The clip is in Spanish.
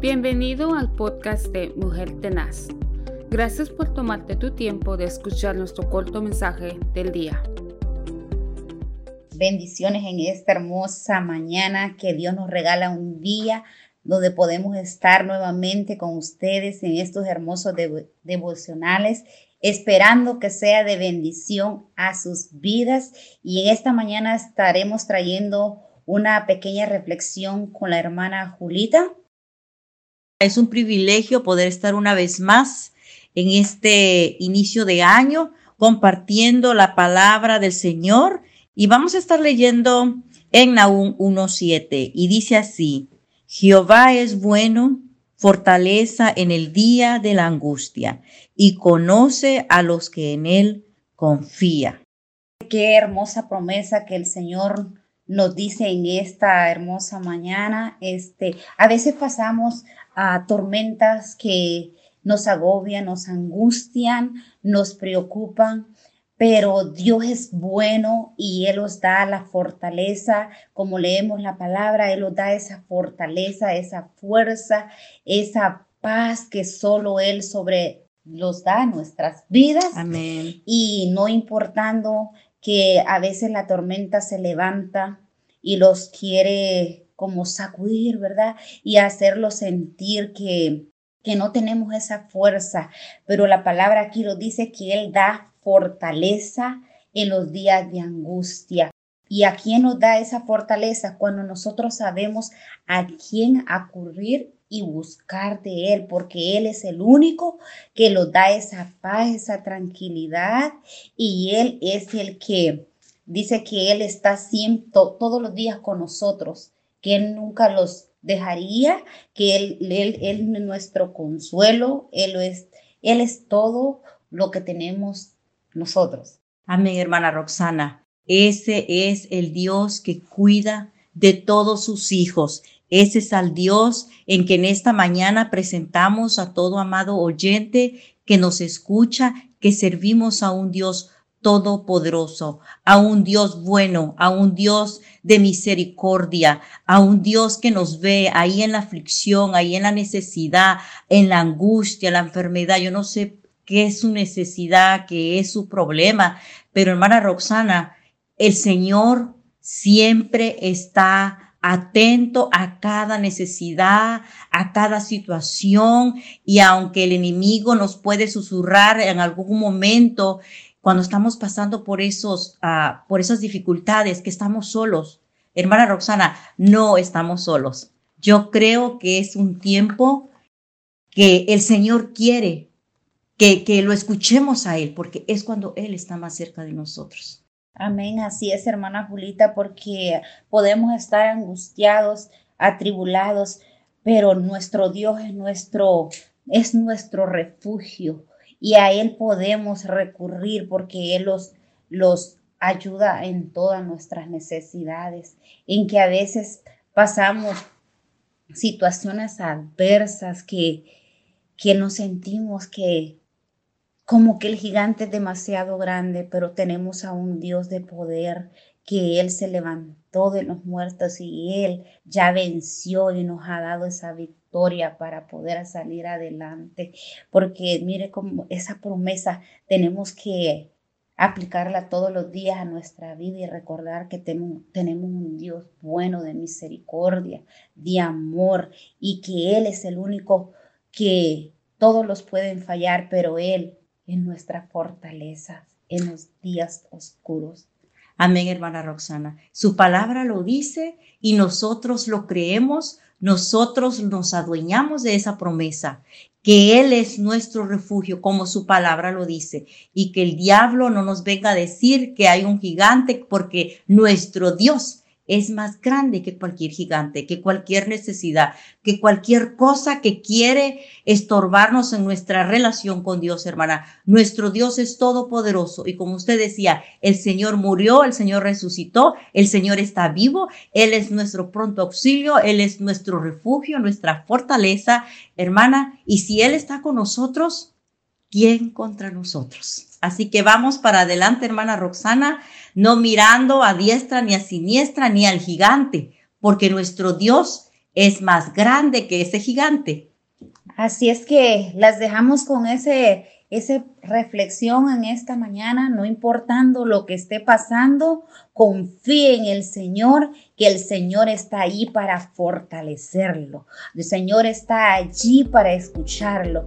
Bienvenido al podcast de Mujer Tenaz. Gracias por tomarte tu tiempo de escuchar nuestro corto mensaje del día. Bendiciones en esta hermosa mañana que Dios nos regala un día donde podemos estar nuevamente con ustedes en estos hermosos devocionales, esperando que sea de bendición a sus vidas. Y en esta mañana estaremos trayendo una pequeña reflexión con la hermana Julita. Es un privilegio poder estar una vez más en este inicio de año compartiendo la palabra del Señor y vamos a estar leyendo en Nahum 1.7 y dice así, Jehová es bueno, fortaleza en el día de la angustia y conoce a los que en él confía. Qué hermosa promesa que el Señor nos dice en esta hermosa mañana. Este, a veces pasamos a tormentas que nos agobian, nos angustian, nos preocupan, pero Dios es bueno y Él os da la fortaleza, como leemos la palabra, Él os da esa fortaleza, esa fuerza, esa paz que solo Él sobre los da en nuestras vidas. Amén. Y no importando que a veces la tormenta se levanta y los quiere como sacudir, ¿verdad? Y hacerlos sentir que, que no tenemos esa fuerza, pero la palabra aquí lo dice que Él da fortaleza en los días de angustia. ¿Y a quién nos da esa fortaleza? Cuando nosotros sabemos a quién acudir y buscar de Él, porque Él es el único que nos da esa paz, esa tranquilidad, y Él es el que dice que Él está siempre, todos los días con nosotros, que Él nunca los dejaría, que Él, él, él es nuestro consuelo, Él es, Él es todo lo que tenemos nosotros. Amén, hermana Roxana. Ese es el Dios que cuida de todos sus hijos. Ese es al Dios en que en esta mañana presentamos a todo amado oyente que nos escucha, que servimos a un Dios todopoderoso, a un Dios bueno, a un Dios de misericordia, a un Dios que nos ve ahí en la aflicción, ahí en la necesidad, en la angustia, la enfermedad. Yo no sé qué es su necesidad, qué es su problema. Pero hermana Roxana, el Señor siempre está atento a cada necesidad, a cada situación y aunque el enemigo nos puede susurrar en algún momento cuando estamos pasando por esos uh, por esas dificultades que estamos solos. Hermana Roxana, no estamos solos. Yo creo que es un tiempo que el Señor quiere que, lo escuchemos a Él, porque es cuando Él está más cerca de nosotros. Amén, así es, hermana Julita, porque podemos estar angustiados, atribulados, pero nuestro Dios es nuestro, es nuestro refugio y a Él podemos recurrir porque Él los, los ayuda en todas nuestras necesidades, en que a veces pasamos situaciones adversas que, que nos sentimos que, como que el gigante es demasiado grande, pero tenemos a un Dios de poder que Él se levantó de los muertos y Él ya venció y nos ha dado esa victoria para poder salir adelante. Porque mire como esa promesa tenemos que aplicarla todos los días a nuestra vida y recordar que tenemos, tenemos un Dios bueno de misericordia, de amor y que Él es el único que todos los pueden fallar, pero Él en nuestra fortaleza en los días oscuros. Amén, hermana Roxana. Su palabra lo dice y nosotros lo creemos, nosotros nos adueñamos de esa promesa, que Él es nuestro refugio, como su palabra lo dice, y que el diablo no nos venga a decir que hay un gigante, porque nuestro Dios es más grande que cualquier gigante, que cualquier necesidad, que cualquier cosa que quiere estorbarnos en nuestra relación con Dios, hermana. Nuestro Dios es todopoderoso y como usted decía, el Señor murió, el Señor resucitó, el Señor está vivo, Él es nuestro pronto auxilio, Él es nuestro refugio, nuestra fortaleza, hermana. Y si Él está con nosotros, ¿quién contra nosotros? Así que vamos para adelante, hermana Roxana, no mirando a diestra ni a siniestra ni al gigante, porque nuestro Dios es más grande que ese gigante. Así es que las dejamos con ese, esa reflexión en esta mañana, no importando lo que esté pasando, confíe en el Señor, que el Señor está ahí para fortalecerlo. El Señor está allí para escucharlo.